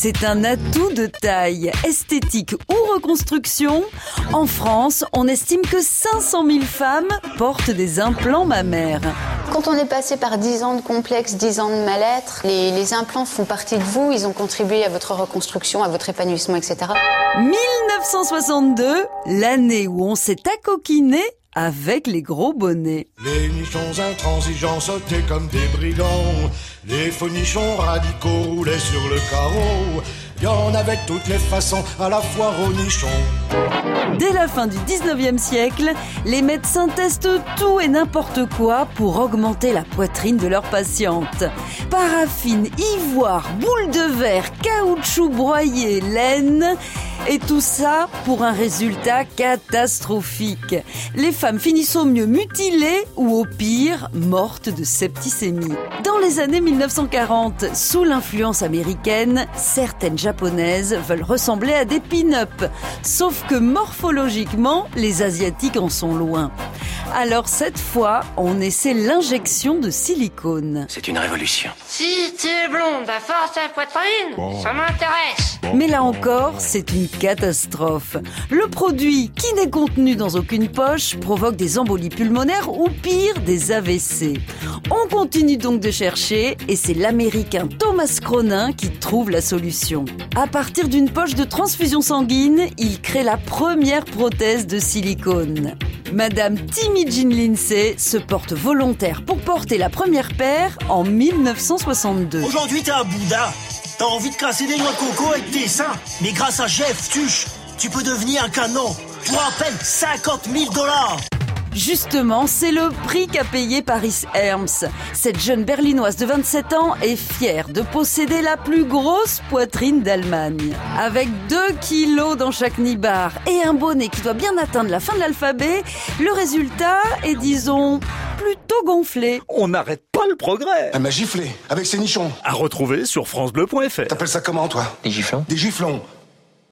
C'est un atout de taille, esthétique ou reconstruction. En France, on estime que 500 000 femmes portent des implants mammaires. Quand on est passé par 10 ans de complexe, 10 ans de mal-être, les, les implants font partie de vous, ils ont contribué à votre reconstruction, à votre épanouissement, etc. 1962, l'année où on s'est accoquiné avec les gros bonnets. Les nichons intransigeants sautaient comme des brigands. Les faux nichons radicaux roulaient sur le carreau. Y en avait toutes les façons, à la foire aux nichons. Dès la fin du 19e siècle, les médecins testent tout et n'importe quoi pour augmenter la poitrine de leurs patientes. Paraffine, ivoire, boule de verre, caoutchouc broyé, laine. Et tout ça pour un résultat catastrophique. Les femmes finissent au mieux mutilées ou au pire mortes de septicémie. Dans les années 1940, sous l'influence américaine, certaines japonaises veulent ressembler à des pin-up. Sauf que morphologiquement, les asiatiques en sont loin. Alors cette fois, on essaie l'injection de silicone. C'est une révolution. Si tu es blonde à force à poitrine, ça m'intéresse. Mais là encore, c'est une catastrophe. Le produit, qui n'est contenu dans aucune poche, provoque des embolies pulmonaires ou pire, des AVC. On continue donc de chercher et c'est l'américain Thomas Cronin qui trouve la solution. À partir d'une poche de transfusion sanguine, il crée la première prothèse de silicone. Madame Timmy Jean Lindsay se porte volontaire pour porter la première paire en 1962. Aujourd'hui, t'es un Bouddha. T'as envie de casser des noix de coco avec tes seins. Mais grâce à Jeff Tuche, tu peux devenir un canon. Pour à peine 50 000 dollars. Justement, c'est le prix qu'a payé Paris Herms. Cette jeune berlinoise de 27 ans est fière de posséder la plus grosse poitrine d'Allemagne. Avec 2 kilos dans chaque nibar et un bonnet qui doit bien atteindre la fin de l'alphabet, le résultat est, disons, plutôt gonflé. On n'arrête pas le progrès. Elle m'a giflé, avec ses nichons. À retrouver sur FranceBleu.fr. T'appelles ça comment, toi? Des giflons Des giflons.